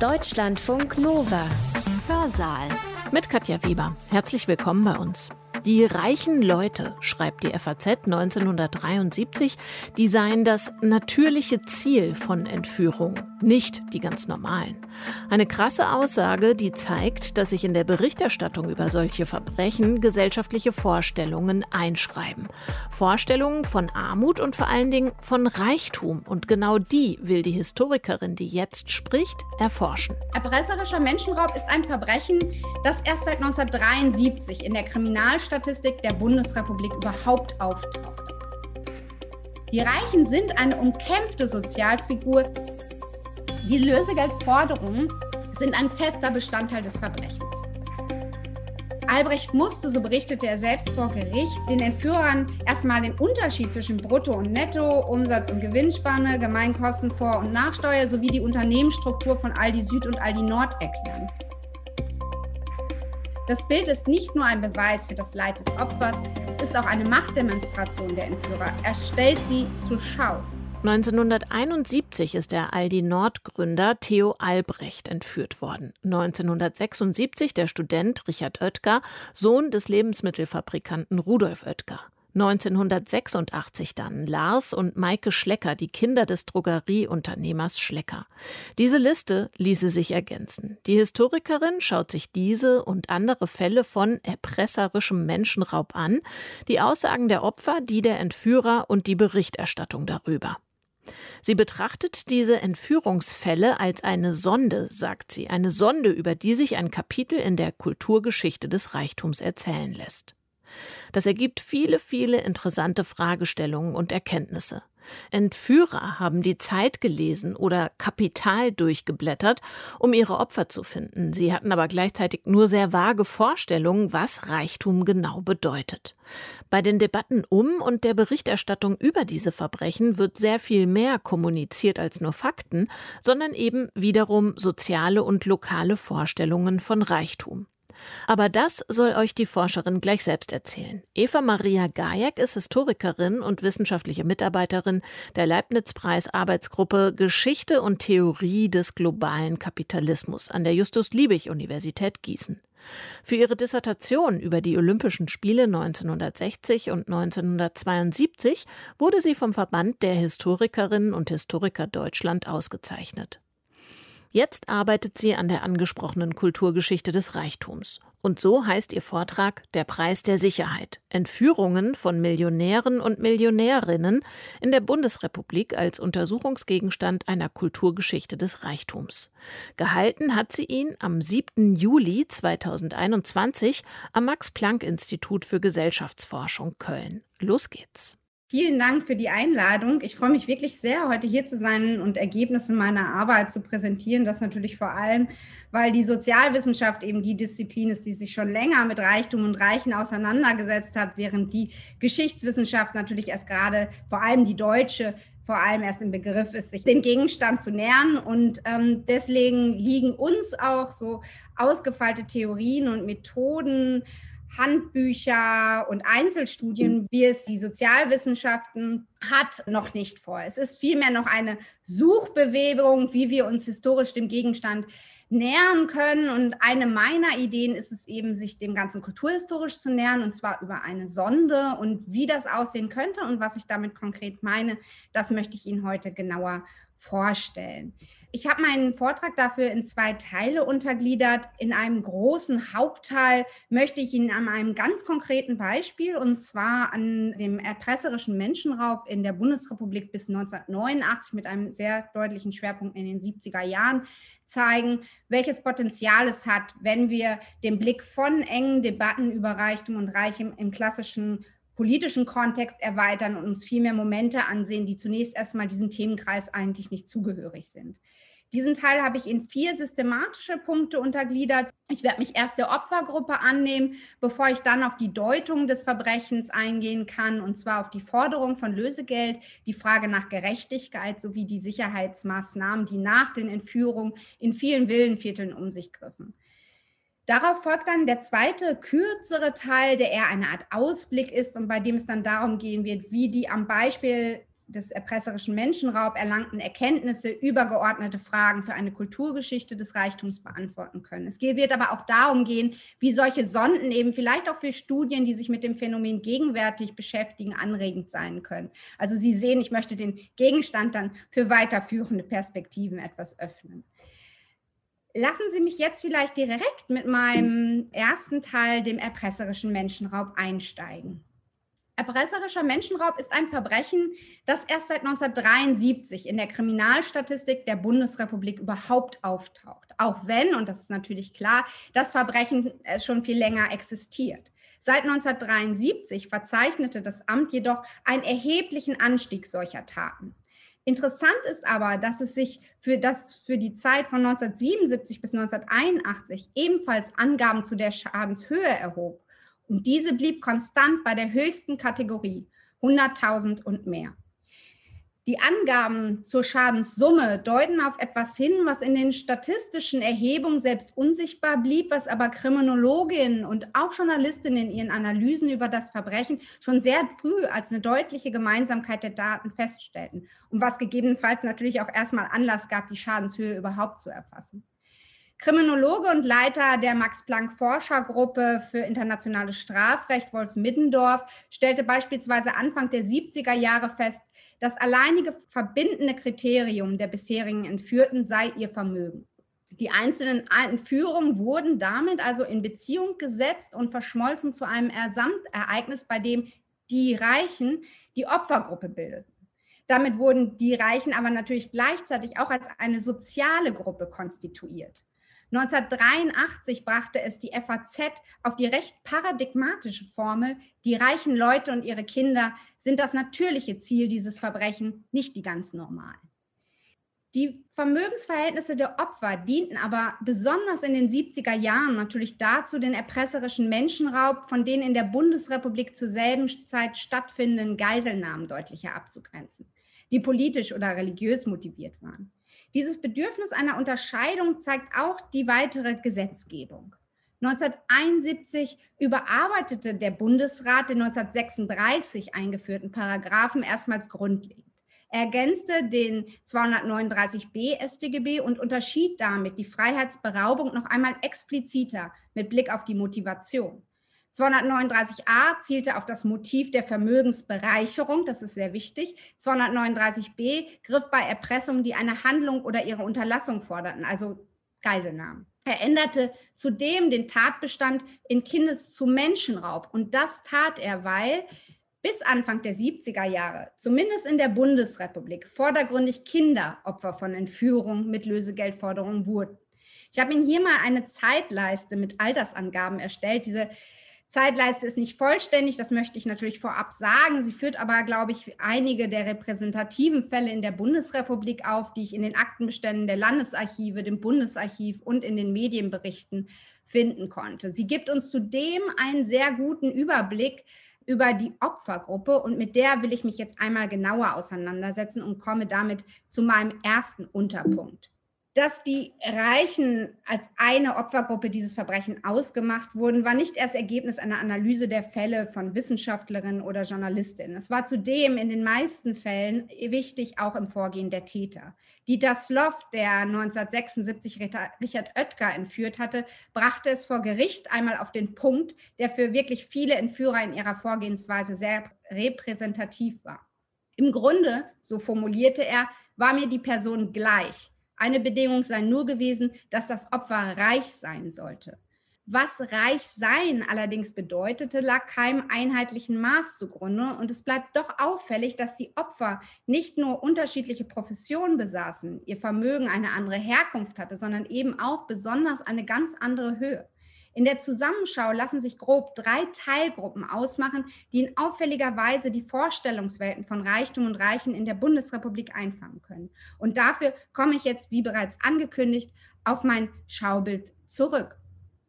Deutschlandfunk Nova. Hörsaal. Mit Katja Weber. Herzlich willkommen bei uns. Die reichen Leute, schreibt die FAZ 1973, die seien das natürliche Ziel von Entführungen, nicht die ganz normalen. Eine krasse Aussage, die zeigt, dass sich in der Berichterstattung über solche Verbrechen gesellschaftliche Vorstellungen einschreiben. Vorstellungen von Armut und vor allen Dingen von Reichtum. Und genau die will die Historikerin, die jetzt spricht, erforschen. Erpresserischer Menschenraub ist ein Verbrechen, das erst seit 1973 in der Kriminalstadt Staatsstatistik der Bundesrepublik überhaupt auftaucht. Die Reichen sind eine umkämpfte Sozialfigur. Die Lösegeldforderungen sind ein fester Bestandteil des Verbrechens. Albrecht musste, so berichtete er selbst vor Gericht, den Entführern erstmal den Unterschied zwischen Brutto und Netto, Umsatz und Gewinnspanne, Gemeinkosten vor und Nachsteuer sowie die Unternehmensstruktur von Aldi Süd und Aldi Nord erklären. Das Bild ist nicht nur ein Beweis für das Leid des Opfers, es ist auch eine Machtdemonstration der Entführer. Er stellt sie zur Schau. 1971 ist der Aldi Nord-Gründer Theo Albrecht entführt worden. 1976 der Student Richard Oetker, Sohn des Lebensmittelfabrikanten Rudolf Oetker. 1986 dann Lars und Maike Schlecker, die Kinder des Drogerieunternehmers Schlecker. Diese Liste ließe sich ergänzen. Die Historikerin schaut sich diese und andere Fälle von erpresserischem Menschenraub an, die Aussagen der Opfer, die der Entführer und die Berichterstattung darüber. Sie betrachtet diese Entführungsfälle als eine Sonde, sagt sie, eine Sonde, über die sich ein Kapitel in der Kulturgeschichte des Reichtums erzählen lässt. Das ergibt viele, viele interessante Fragestellungen und Erkenntnisse. Entführer haben die Zeit gelesen oder Kapital durchgeblättert, um ihre Opfer zu finden. Sie hatten aber gleichzeitig nur sehr vage Vorstellungen, was Reichtum genau bedeutet. Bei den Debatten um und der Berichterstattung über diese Verbrechen wird sehr viel mehr kommuniziert als nur Fakten, sondern eben wiederum soziale und lokale Vorstellungen von Reichtum. Aber das soll euch die Forscherin gleich selbst erzählen. Eva Maria Gajek ist Historikerin und wissenschaftliche Mitarbeiterin der Leibniz-Preis Arbeitsgruppe Geschichte und Theorie des globalen Kapitalismus an der Justus-Liebig-Universität Gießen. Für ihre Dissertation über die Olympischen Spiele 1960 und 1972 wurde sie vom Verband der Historikerinnen und Historiker Deutschland ausgezeichnet. Jetzt arbeitet sie an der angesprochenen Kulturgeschichte des Reichtums. Und so heißt ihr Vortrag Der Preis der Sicherheit. Entführungen von Millionären und Millionärinnen in der Bundesrepublik als Untersuchungsgegenstand einer Kulturgeschichte des Reichtums. Gehalten hat sie ihn am 7. Juli 2021 am Max-Planck-Institut für Gesellschaftsforschung Köln. Los geht's. Vielen Dank für die Einladung. Ich freue mich wirklich sehr, heute hier zu sein und Ergebnisse meiner Arbeit zu präsentieren. Das natürlich vor allem, weil die Sozialwissenschaft eben die Disziplin ist, die sich schon länger mit Reichtum und Reichen auseinandergesetzt hat, während die Geschichtswissenschaft natürlich erst gerade, vor allem die deutsche, vor allem erst im Begriff ist, sich dem Gegenstand zu nähern. Und ähm, deswegen liegen uns auch so ausgefeilte Theorien und Methoden Handbücher und Einzelstudien, wie es die Sozialwissenschaften hat, noch nicht vor. Es ist vielmehr noch eine Suchbewegung, wie wir uns historisch dem Gegenstand nähern können. Und eine meiner Ideen ist es eben, sich dem Ganzen kulturhistorisch zu nähern, und zwar über eine Sonde. Und wie das aussehen könnte und was ich damit konkret meine, das möchte ich Ihnen heute genauer vorstellen. Ich habe meinen Vortrag dafür in zwei Teile untergliedert. In einem großen Hauptteil möchte ich Ihnen an einem ganz konkreten Beispiel, und zwar an dem erpresserischen Menschenraub in der Bundesrepublik bis 1989 mit einem sehr deutlichen Schwerpunkt in den 70er Jahren, zeigen, welches Potenzial es hat, wenn wir den Blick von engen Debatten über Reichtum und Reichem im klassischen politischen Kontext erweitern und uns viel mehr Momente ansehen, die zunächst erstmal diesem Themenkreis eigentlich nicht zugehörig sind. Diesen Teil habe ich in vier systematische Punkte untergliedert. Ich werde mich erst der Opfergruppe annehmen, bevor ich dann auf die Deutung des Verbrechens eingehen kann, und zwar auf die Forderung von Lösegeld, die Frage nach Gerechtigkeit sowie die Sicherheitsmaßnahmen, die nach den Entführungen in vielen Villenvierteln um sich griffen. Darauf folgt dann der zweite, kürzere Teil, der eher eine Art Ausblick ist und bei dem es dann darum gehen wird, wie die am Beispiel des erpresserischen Menschenraub erlangten Erkenntnisse übergeordnete Fragen für eine Kulturgeschichte des Reichtums beantworten können. Es wird aber auch darum gehen, wie solche Sonden eben vielleicht auch für Studien, die sich mit dem Phänomen gegenwärtig beschäftigen, anregend sein können. Also Sie sehen, ich möchte den Gegenstand dann für weiterführende Perspektiven etwas öffnen. Lassen Sie mich jetzt vielleicht direkt mit meinem ersten Teil, dem erpresserischen Menschenraub, einsteigen. Erpresserischer Menschenraub ist ein Verbrechen, das erst seit 1973 in der Kriminalstatistik der Bundesrepublik überhaupt auftaucht. Auch wenn, und das ist natürlich klar, das Verbrechen äh, schon viel länger existiert. Seit 1973 verzeichnete das Amt jedoch einen erheblichen Anstieg solcher Taten. Interessant ist aber, dass es sich für, das, für die Zeit von 1977 bis 1981 ebenfalls Angaben zu der Schadenshöhe erhob. Und diese blieb konstant bei der höchsten Kategorie, 100.000 und mehr. Die Angaben zur Schadenssumme deuten auf etwas hin, was in den statistischen Erhebungen selbst unsichtbar blieb, was aber Kriminologinnen und auch Journalistinnen in ihren Analysen über das Verbrechen schon sehr früh als eine deutliche Gemeinsamkeit der Daten feststellten und was gegebenenfalls natürlich auch erstmal Anlass gab, die Schadenshöhe überhaupt zu erfassen. Kriminologe und Leiter der Max-Planck-Forschergruppe für internationales Strafrecht, Wolf Middendorf, stellte beispielsweise Anfang der 70er Jahre fest, das alleinige verbindende Kriterium der bisherigen Entführten sei ihr Vermögen. Die einzelnen Entführungen wurden damit also in Beziehung gesetzt und verschmolzen zu einem Ersamtereignis, bei dem die Reichen die Opfergruppe bildeten. Damit wurden die Reichen aber natürlich gleichzeitig auch als eine soziale Gruppe konstituiert. 1983 brachte es die FAZ auf die recht paradigmatische Formel, die reichen Leute und ihre Kinder sind das natürliche Ziel dieses Verbrechen, nicht die ganz normalen. Die Vermögensverhältnisse der Opfer dienten aber besonders in den 70er Jahren natürlich dazu, den erpresserischen Menschenraub von den in der Bundesrepublik zur selben Zeit stattfindenden Geiselnahmen deutlicher abzugrenzen, die politisch oder religiös motiviert waren. Dieses Bedürfnis einer Unterscheidung zeigt auch die weitere Gesetzgebung. 1971 überarbeitete der Bundesrat den 1936 eingeführten Paragraphen erstmals grundlegend. Er ergänzte den 239b StGB und unterschied damit die Freiheitsberaubung noch einmal expliziter mit Blick auf die Motivation. 239a zielte auf das Motiv der Vermögensbereicherung, das ist sehr wichtig. 239b griff bei Erpressungen, die eine Handlung oder ihre Unterlassung forderten, also Geiselnahmen. Er änderte zudem den Tatbestand in Kindes zu Menschenraub. Und das tat er, weil bis Anfang der 70er Jahre, zumindest in der Bundesrepublik, vordergründig Kinder Opfer von Entführung mit Lösegeldforderungen wurden. Ich habe Ihnen hier mal eine Zeitleiste mit Altersangaben erstellt. Diese Zeitleiste ist nicht vollständig, das möchte ich natürlich vorab sagen. Sie führt aber, glaube ich, einige der repräsentativen Fälle in der Bundesrepublik auf, die ich in den Aktenbeständen der Landesarchive, dem Bundesarchiv und in den Medienberichten finden konnte. Sie gibt uns zudem einen sehr guten Überblick über die Opfergruppe und mit der will ich mich jetzt einmal genauer auseinandersetzen und komme damit zu meinem ersten Unterpunkt dass die Reichen als eine Opfergruppe dieses Verbrechen ausgemacht wurden, war nicht erst Ergebnis einer Analyse der Fälle von Wissenschaftlerinnen oder Journalistinnen. Es war zudem in den meisten Fällen wichtig, auch im Vorgehen der Täter. Dieter Sloff, der 1976 Richard Oetker entführt hatte, brachte es vor Gericht einmal auf den Punkt, der für wirklich viele Entführer in ihrer Vorgehensweise sehr repräsentativ war. Im Grunde, so formulierte er, war mir die Person gleich eine Bedingung sei nur gewesen, dass das Opfer reich sein sollte. Was reich sein allerdings bedeutete, lag keinem einheitlichen Maß zugrunde. Und es bleibt doch auffällig, dass die Opfer nicht nur unterschiedliche Professionen besaßen, ihr Vermögen eine andere Herkunft hatte, sondern eben auch besonders eine ganz andere Höhe. In der Zusammenschau lassen sich grob drei Teilgruppen ausmachen, die in auffälliger Weise die Vorstellungswelten von Reichtum und Reichen in der Bundesrepublik einfangen können. Und dafür komme ich jetzt, wie bereits angekündigt, auf mein Schaubild zurück.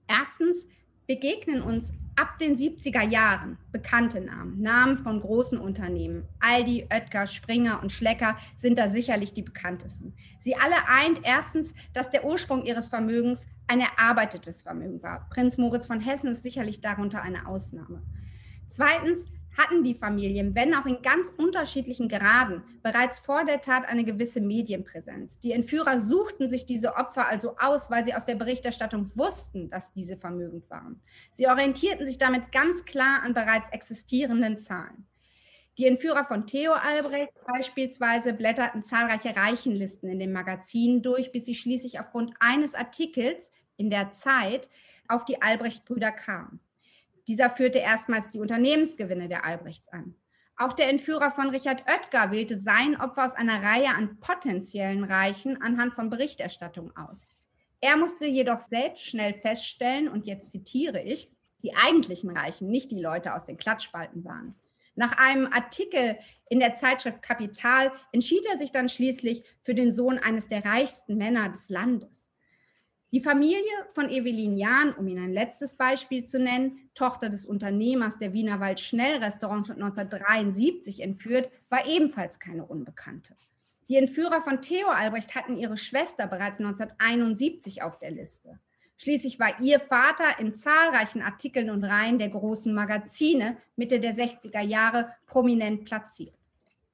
Erstens begegnen uns ab den 70er Jahren bekannte Namen, Namen von großen Unternehmen. Aldi, Oetker, Springer und Schlecker sind da sicherlich die bekanntesten. Sie alle eint erstens, dass der Ursprung ihres Vermögens ein erarbeitetes Vermögen war. Prinz Moritz von Hessen ist sicherlich darunter eine Ausnahme. Zweitens hatten die Familien, wenn auch in ganz unterschiedlichen Graden, bereits vor der Tat eine gewisse Medienpräsenz. Die Entführer suchten sich diese Opfer also aus, weil sie aus der Berichterstattung wussten, dass diese vermögend waren. Sie orientierten sich damit ganz klar an bereits existierenden Zahlen. Die Entführer von Theo Albrecht beispielsweise blätterten zahlreiche Reichenlisten in den Magazinen durch, bis sie schließlich aufgrund eines Artikels in der Zeit auf die Albrecht-Brüder kamen. Dieser führte erstmals die Unternehmensgewinne der Albrechts an. Auch der Entführer von Richard Oetker wählte sein Opfer aus einer Reihe an potenziellen Reichen anhand von Berichterstattung aus. Er musste jedoch selbst schnell feststellen, und jetzt zitiere ich, die eigentlichen Reichen, nicht die Leute aus den Klatschspalten waren. Nach einem Artikel in der Zeitschrift Kapital entschied er sich dann schließlich für den Sohn eines der reichsten Männer des Landes. Die Familie von Evelyn Jahn, um Ihnen ein letztes Beispiel zu nennen, Tochter des Unternehmers der Wienerwald Schnellrestaurants und 1973 entführt, war ebenfalls keine Unbekannte. Die Entführer von Theo Albrecht hatten ihre Schwester bereits 1971 auf der Liste. Schließlich war ihr Vater in zahlreichen Artikeln und Reihen der großen Magazine Mitte der 60er Jahre prominent platziert.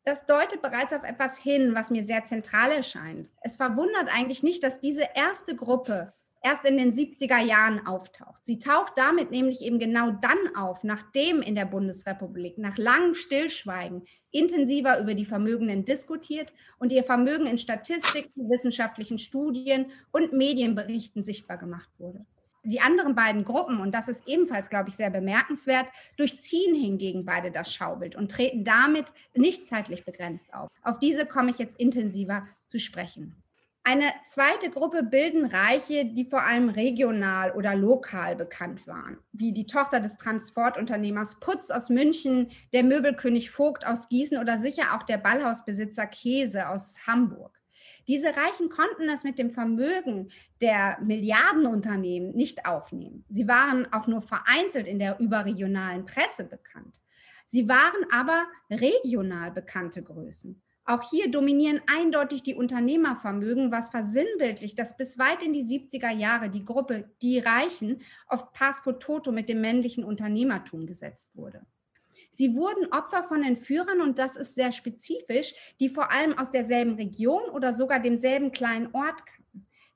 Das deutet bereits auf etwas hin, was mir sehr zentral erscheint. Es verwundert eigentlich nicht, dass diese erste Gruppe erst in den 70er Jahren auftaucht. Sie taucht damit nämlich eben genau dann auf, nachdem in der Bundesrepublik nach langem Stillschweigen intensiver über die Vermögenden diskutiert und ihr Vermögen in Statistiken, wissenschaftlichen Studien und Medienberichten sichtbar gemacht wurde. Die anderen beiden Gruppen, und das ist ebenfalls, glaube ich, sehr bemerkenswert, durchziehen hingegen beide das Schaubild und treten damit nicht zeitlich begrenzt auf. Auf diese komme ich jetzt intensiver zu sprechen. Eine zweite Gruppe bilden Reiche, die vor allem regional oder lokal bekannt waren, wie die Tochter des Transportunternehmers Putz aus München, der Möbelkönig Vogt aus Gießen oder sicher auch der Ballhausbesitzer Käse aus Hamburg. Diese Reichen konnten das mit dem Vermögen der Milliardenunternehmen nicht aufnehmen. Sie waren auch nur vereinzelt in der überregionalen Presse bekannt. Sie waren aber regional bekannte Größen. Auch hier dominieren eindeutig die Unternehmervermögen, was versinnbildlicht, dass bis weit in die 70er Jahre die Gruppe Die Reichen auf Pasco Toto mit dem männlichen Unternehmertum gesetzt wurde. Sie wurden Opfer von Entführern und das ist sehr spezifisch, die vor allem aus derselben Region oder sogar demselben kleinen Ort kamen.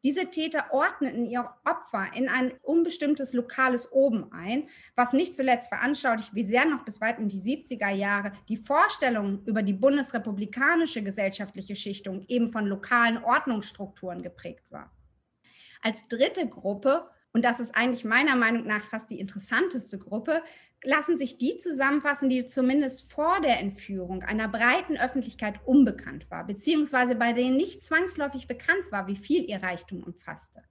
Diese Täter ordneten ihr Opfer in ein unbestimmtes lokales Oben ein, was nicht zuletzt veranschaulicht, wie sehr noch bis weit in die 70er Jahre die Vorstellung über die bundesrepublikanische gesellschaftliche Schichtung eben von lokalen Ordnungsstrukturen geprägt war. Als dritte Gruppe und das ist eigentlich meiner Meinung nach fast die interessanteste Gruppe, lassen sich die zusammenfassen, die zumindest vor der Entführung einer breiten Öffentlichkeit unbekannt war, beziehungsweise bei denen nicht zwangsläufig bekannt war, wie viel ihr Reichtum umfasste.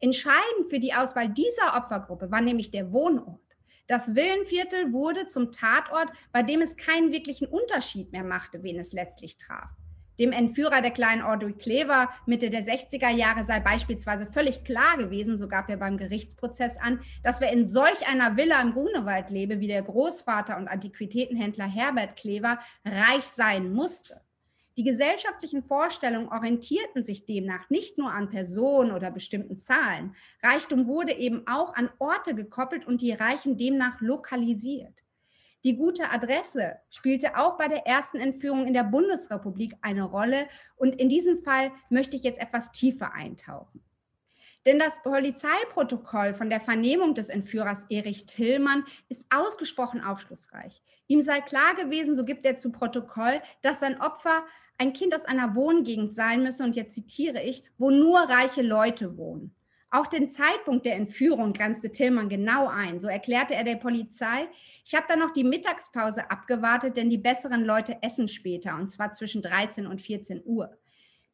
Entscheidend für die Auswahl dieser Opfergruppe war nämlich der Wohnort. Das Villenviertel wurde zum Tatort, bei dem es keinen wirklichen Unterschied mehr machte, wen es letztlich traf. Dem Entführer der kleinen Audrey Clever Mitte der 60er Jahre sei beispielsweise völlig klar gewesen, so gab er beim Gerichtsprozess an, dass wer in solch einer Villa im Grunewald lebe, wie der Großvater und Antiquitätenhändler Herbert Clever, reich sein musste. Die gesellschaftlichen Vorstellungen orientierten sich demnach nicht nur an Personen oder bestimmten Zahlen. Reichtum wurde eben auch an Orte gekoppelt und die Reichen demnach lokalisiert. Die gute Adresse spielte auch bei der ersten Entführung in der Bundesrepublik eine Rolle. Und in diesem Fall möchte ich jetzt etwas tiefer eintauchen. Denn das Polizeiprotokoll von der Vernehmung des Entführers Erich Tillmann ist ausgesprochen aufschlussreich. Ihm sei klar gewesen, so gibt er zu Protokoll, dass sein Opfer ein Kind aus einer Wohngegend sein müsse, und jetzt zitiere ich, wo nur reiche Leute wohnen. Auch den Zeitpunkt der Entführung grenzte Tillmann genau ein. So erklärte er der Polizei, ich habe dann noch die Mittagspause abgewartet, denn die besseren Leute essen später, und zwar zwischen 13 und 14 Uhr.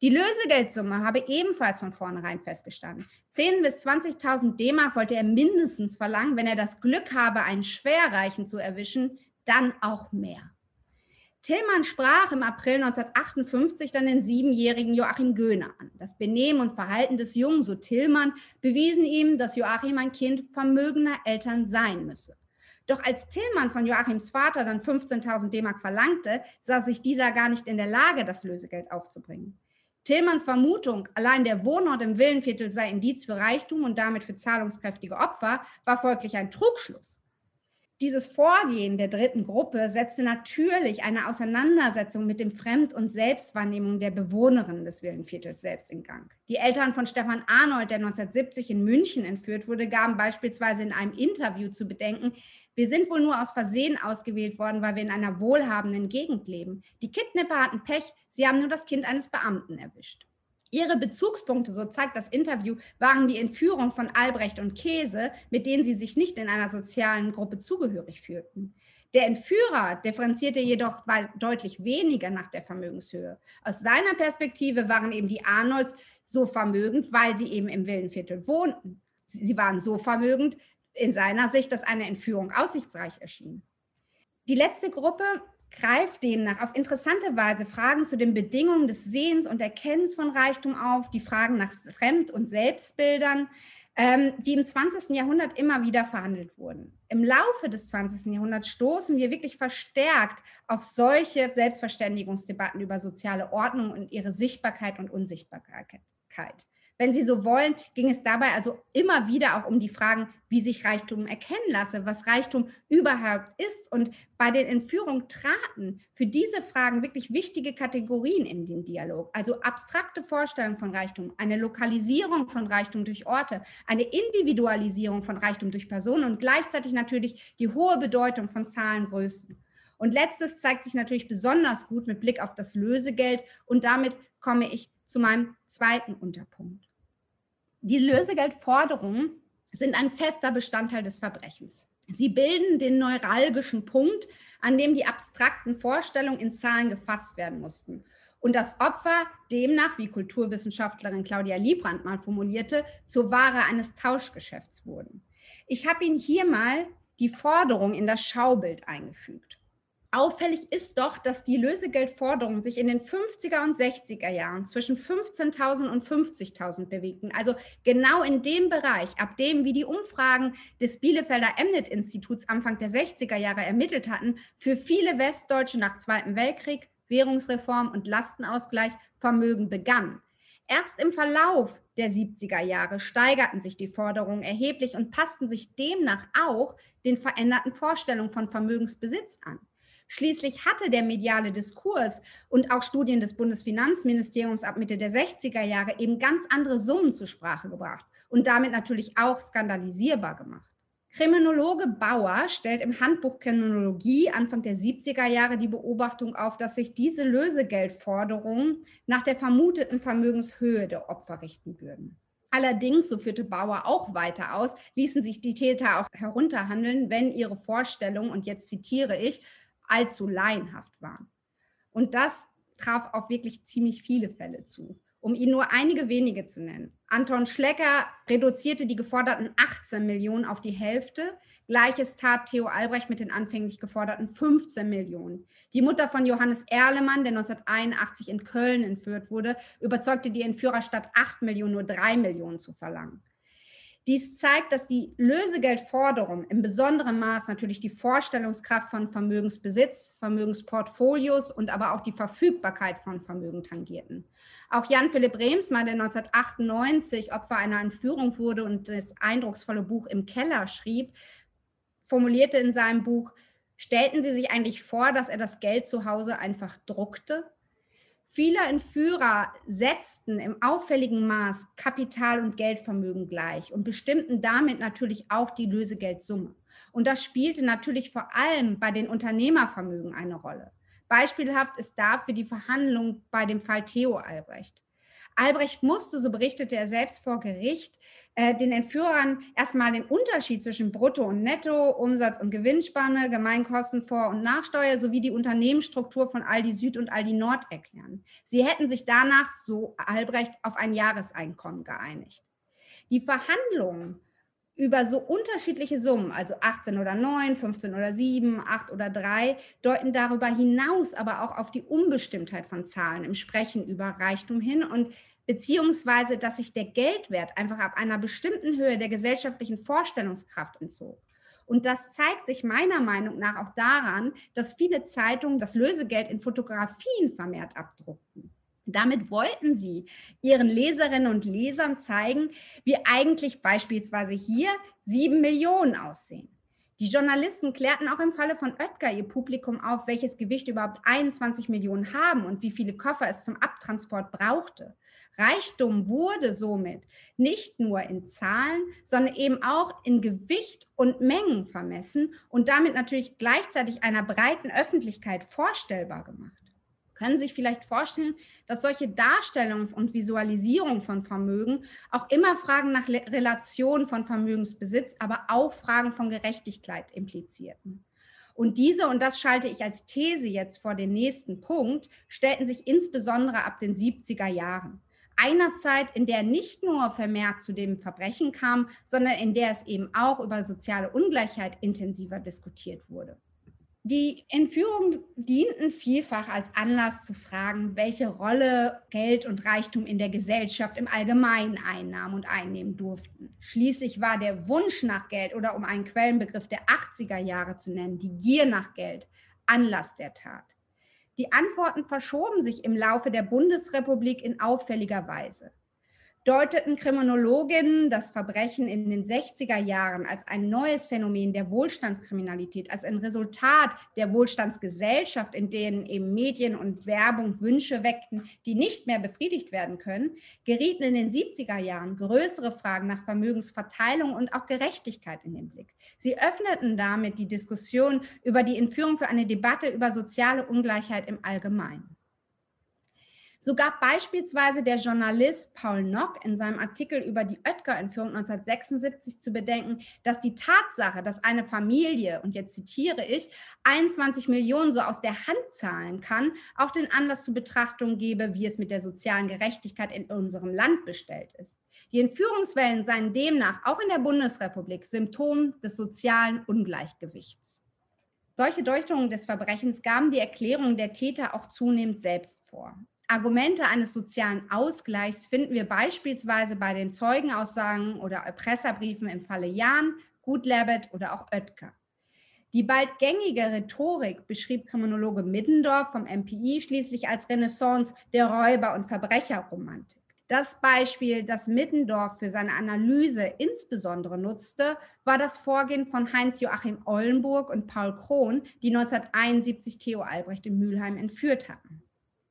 Die Lösegeldsumme habe ebenfalls von vornherein festgestanden. 10.000 bis 20.000 D-Mark wollte er mindestens verlangen, wenn er das Glück habe, einen Schwerreichen zu erwischen, dann auch mehr. Tillmann sprach im April 1958 dann den siebenjährigen Joachim Göhner an. Das Benehmen und Verhalten des Jungen, so Tillmann, bewiesen ihm, dass Joachim ein Kind vermögender Eltern sein müsse. Doch als Tillmann von Joachims Vater dann 15.000 D-Mark verlangte, sah sich dieser gar nicht in der Lage, das Lösegeld aufzubringen. Tillmanns Vermutung, allein der Wohnort im Villenviertel sei Indiz für Reichtum und damit für zahlungskräftige Opfer, war folglich ein Trugschluss. Dieses Vorgehen der dritten Gruppe setzte natürlich eine Auseinandersetzung mit dem Fremd- und Selbstwahrnehmung der Bewohnerinnen des Villenviertels selbst in Gang. Die Eltern von Stefan Arnold, der 1970 in München entführt wurde, gaben beispielsweise in einem Interview zu bedenken, wir sind wohl nur aus Versehen ausgewählt worden, weil wir in einer wohlhabenden Gegend leben. Die Kidnapper hatten Pech, sie haben nur das Kind eines Beamten erwischt. Ihre Bezugspunkte, so zeigt das Interview, waren die Entführung von Albrecht und Käse, mit denen sie sich nicht in einer sozialen Gruppe zugehörig fühlten. Der Entführer differenzierte jedoch deutlich weniger nach der Vermögenshöhe. Aus seiner Perspektive waren eben die Arnolds so vermögend, weil sie eben im Villenviertel wohnten. Sie waren so vermögend in seiner Sicht, dass eine Entführung aussichtsreich erschien. Die letzte Gruppe greift demnach auf interessante Weise Fragen zu den Bedingungen des Sehens und Erkennens von Reichtum auf, die Fragen nach Fremd- und Selbstbildern, ähm, die im 20. Jahrhundert immer wieder verhandelt wurden. Im Laufe des 20. Jahrhunderts stoßen wir wirklich verstärkt auf solche Selbstverständigungsdebatten über soziale Ordnung und ihre Sichtbarkeit und Unsichtbarkeit. Wenn Sie so wollen, ging es dabei also immer wieder auch um die Fragen, wie sich Reichtum erkennen lasse, was Reichtum überhaupt ist. Und bei den Entführungen traten für diese Fragen wirklich wichtige Kategorien in den Dialog. Also abstrakte Vorstellungen von Reichtum, eine Lokalisierung von Reichtum durch Orte, eine Individualisierung von Reichtum durch Personen und gleichzeitig natürlich die hohe Bedeutung von Zahlengrößen. Und letztes zeigt sich natürlich besonders gut mit Blick auf das Lösegeld. Und damit komme ich zu meinem zweiten Unterpunkt. Die Lösegeldforderungen sind ein fester Bestandteil des Verbrechens. Sie bilden den neuralgischen Punkt, an dem die abstrakten Vorstellungen in Zahlen gefasst werden mussten. Und das Opfer demnach, wie Kulturwissenschaftlerin Claudia Liebrand mal formulierte, zur Ware eines Tauschgeschäfts wurden. Ich habe Ihnen hier mal die Forderung in das Schaubild eingefügt. Auffällig ist doch, dass die Lösegeldforderungen sich in den 50er und 60er Jahren zwischen 15.000 und 50.000 bewegten. Also genau in dem Bereich, ab dem, wie die Umfragen des Bielefelder Emnet-Instituts Anfang der 60er Jahre ermittelt hatten, für viele Westdeutsche nach Zweiten Weltkrieg, Währungsreform und Lastenausgleich Vermögen begann. Erst im Verlauf der 70er Jahre steigerten sich die Forderungen erheblich und passten sich demnach auch den veränderten Vorstellungen von Vermögensbesitz an. Schließlich hatte der mediale Diskurs und auch Studien des Bundesfinanzministeriums ab Mitte der 60er Jahre eben ganz andere Summen zur Sprache gebracht und damit natürlich auch skandalisierbar gemacht. Kriminologe Bauer stellt im Handbuch Kriminologie Anfang der 70er Jahre die Beobachtung auf, dass sich diese Lösegeldforderungen nach der vermuteten Vermögenshöhe der Opfer richten würden. Allerdings, so führte Bauer auch weiter aus, ließen sich die Täter auch herunterhandeln, wenn ihre Vorstellung, und jetzt zitiere ich, allzu laienhaft waren. Und das traf auf wirklich ziemlich viele Fälle zu. Um Ihnen nur einige wenige zu nennen. Anton Schlecker reduzierte die geforderten 18 Millionen auf die Hälfte. Gleiches tat Theo Albrecht mit den anfänglich geforderten 15 Millionen. Die Mutter von Johannes Erlemann, der 1981 in Köln entführt wurde, überzeugte die Entführer statt 8 Millionen nur 3 Millionen zu verlangen. Dies zeigt, dass die Lösegeldforderungen im besonderen Maß natürlich die Vorstellungskraft von Vermögensbesitz, Vermögensportfolios und aber auch die Verfügbarkeit von Vermögen tangierten. Auch Jan Philipp Remsmar, der 1998 Opfer einer Entführung wurde und das eindrucksvolle Buch Im Keller schrieb, formulierte in seinem Buch, stellten Sie sich eigentlich vor, dass er das Geld zu Hause einfach druckte? Viele Entführer setzten im auffälligen Maß Kapital und Geldvermögen gleich und bestimmten damit natürlich auch die Lösegeldsumme. Und das spielte natürlich vor allem bei den Unternehmervermögen eine Rolle. Beispielhaft ist dafür die Verhandlung bei dem Fall Theo Albrecht. Albrecht musste, so berichtete er selbst vor Gericht, äh, den Entführern erstmal den Unterschied zwischen Brutto- und Netto, Umsatz- und Gewinnspanne, Gemeinkosten vor- und Nachsteuer sowie die Unternehmensstruktur von Aldi Süd und Aldi Nord erklären. Sie hätten sich danach, so Albrecht, auf ein Jahreseinkommen geeinigt. Die Verhandlungen über so unterschiedliche Summen, also 18 oder 9, 15 oder 7, 8 oder 3, deuten darüber hinaus aber auch auf die Unbestimmtheit von Zahlen im Sprechen über Reichtum hin und beziehungsweise, dass sich der Geldwert einfach ab einer bestimmten Höhe der gesellschaftlichen Vorstellungskraft entzog. Und das zeigt sich meiner Meinung nach auch daran, dass viele Zeitungen das Lösegeld in Fotografien vermehrt abdruckten. Damit wollten sie ihren Leserinnen und Lesern zeigen, wie eigentlich beispielsweise hier sieben Millionen aussehen. Die Journalisten klärten auch im Falle von Oetker ihr Publikum auf, welches Gewicht überhaupt 21 Millionen haben und wie viele Koffer es zum Abtransport brauchte. Reichtum wurde somit nicht nur in Zahlen, sondern eben auch in Gewicht und Mengen vermessen und damit natürlich gleichzeitig einer breiten Öffentlichkeit vorstellbar gemacht können sich vielleicht vorstellen, dass solche Darstellungen und Visualisierung von Vermögen auch immer Fragen nach Relation von Vermögensbesitz, aber auch Fragen von Gerechtigkeit implizierten. Und diese, und das schalte ich als These jetzt vor den nächsten Punkt, stellten sich insbesondere ab den 70er Jahren. Einer Zeit, in der nicht nur vermehrt zu dem Verbrechen kam, sondern in der es eben auch über soziale Ungleichheit intensiver diskutiert wurde. Die Entführungen dienten vielfach als Anlass zu fragen, welche Rolle Geld und Reichtum in der Gesellschaft im Allgemeinen einnahmen und einnehmen durften. Schließlich war der Wunsch nach Geld oder um einen Quellenbegriff der 80er Jahre zu nennen, die Gier nach Geld, Anlass der Tat. Die Antworten verschoben sich im Laufe der Bundesrepublik in auffälliger Weise deuteten Kriminologinnen das Verbrechen in den 60er Jahren als ein neues Phänomen der Wohlstandskriminalität, als ein Resultat der Wohlstandsgesellschaft, in denen eben Medien und Werbung Wünsche weckten, die nicht mehr befriedigt werden können, gerieten in den 70er Jahren größere Fragen nach Vermögensverteilung und auch Gerechtigkeit in den Blick. Sie öffneten damit die Diskussion über die Entführung für eine Debatte über soziale Ungleichheit im Allgemeinen. So gab beispielsweise der Journalist Paul Nock in seinem Artikel über die Oetker-Entführung 1976 zu bedenken, dass die Tatsache, dass eine Familie, und jetzt zitiere ich, 21 Millionen so aus der Hand zahlen kann, auch den Anlass zur Betrachtung gebe, wie es mit der sozialen Gerechtigkeit in unserem Land bestellt ist. Die Entführungswellen seien demnach auch in der Bundesrepublik Symptom des sozialen Ungleichgewichts. Solche Deutungen des Verbrechens gaben die Erklärung der Täter auch zunehmend selbst vor. Argumente eines sozialen Ausgleichs finden wir beispielsweise bei den Zeugenaussagen oder Erpresserbriefen im Falle Jahn, Gutlerbet oder auch Oetker. Die bald gängige Rhetorik beschrieb Kriminologe Middendorf vom MPI schließlich als Renaissance der Räuber- und Verbrecherromantik. Das Beispiel, das Middendorf für seine Analyse insbesondere nutzte, war das Vorgehen von Heinz-Joachim Ollenburg und Paul Krohn, die 1971 Theo Albrecht in Mülheim entführt hatten.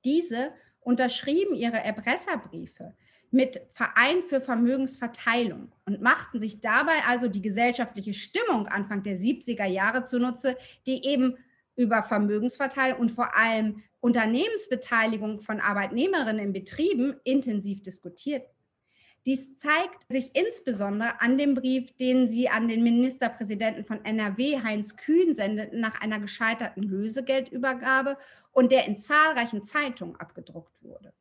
Diese unterschrieben ihre Erpresserbriefe mit Verein für Vermögensverteilung und machten sich dabei also die gesellschaftliche Stimmung Anfang der 70er Jahre zunutze, die eben über Vermögensverteilung und vor allem Unternehmensbeteiligung von Arbeitnehmerinnen in Betrieben intensiv diskutiert. Dies zeigt sich insbesondere an dem Brief, den sie an den Ministerpräsidenten von NRW, Heinz Kühn, sendeten nach einer gescheiterten Lösegeldübergabe und der in zahlreichen Zeitungen abgedruckt wurde.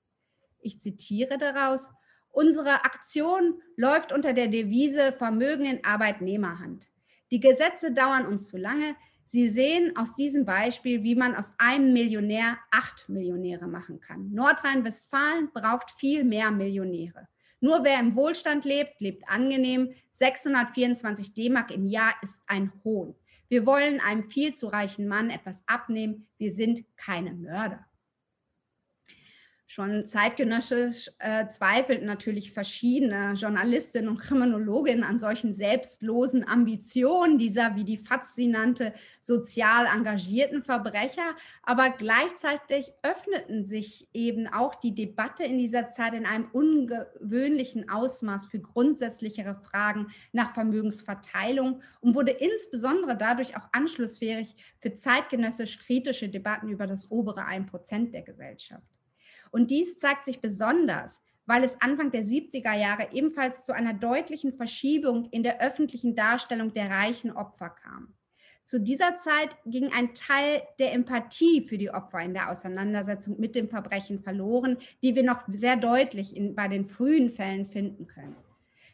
Ich zitiere daraus, unsere Aktion läuft unter der Devise Vermögen in Arbeitnehmerhand. Die Gesetze dauern uns zu lange. Sie sehen aus diesem Beispiel, wie man aus einem Millionär acht Millionäre machen kann. Nordrhein-Westfalen braucht viel mehr Millionäre. Nur wer im Wohlstand lebt, lebt angenehm. 624 D-Mark im Jahr ist ein Hohn. Wir wollen einem viel zu reichen Mann etwas abnehmen. Wir sind keine Mörder. Schon zeitgenössisch äh, zweifelten natürlich verschiedene Journalistinnen und Kriminologinnen an solchen selbstlosen Ambitionen dieser, wie die FAZ sie nannte, sozial engagierten Verbrecher. Aber gleichzeitig öffneten sich eben auch die Debatte in dieser Zeit in einem ungewöhnlichen Ausmaß für grundsätzlichere Fragen nach Vermögensverteilung und wurde insbesondere dadurch auch anschlussfähig für zeitgenössisch kritische Debatten über das obere 1% der Gesellschaft. Und dies zeigt sich besonders, weil es Anfang der 70er Jahre ebenfalls zu einer deutlichen Verschiebung in der öffentlichen Darstellung der reichen Opfer kam. Zu dieser Zeit ging ein Teil der Empathie für die Opfer in der Auseinandersetzung mit dem Verbrechen verloren, die wir noch sehr deutlich in, bei den frühen Fällen finden können.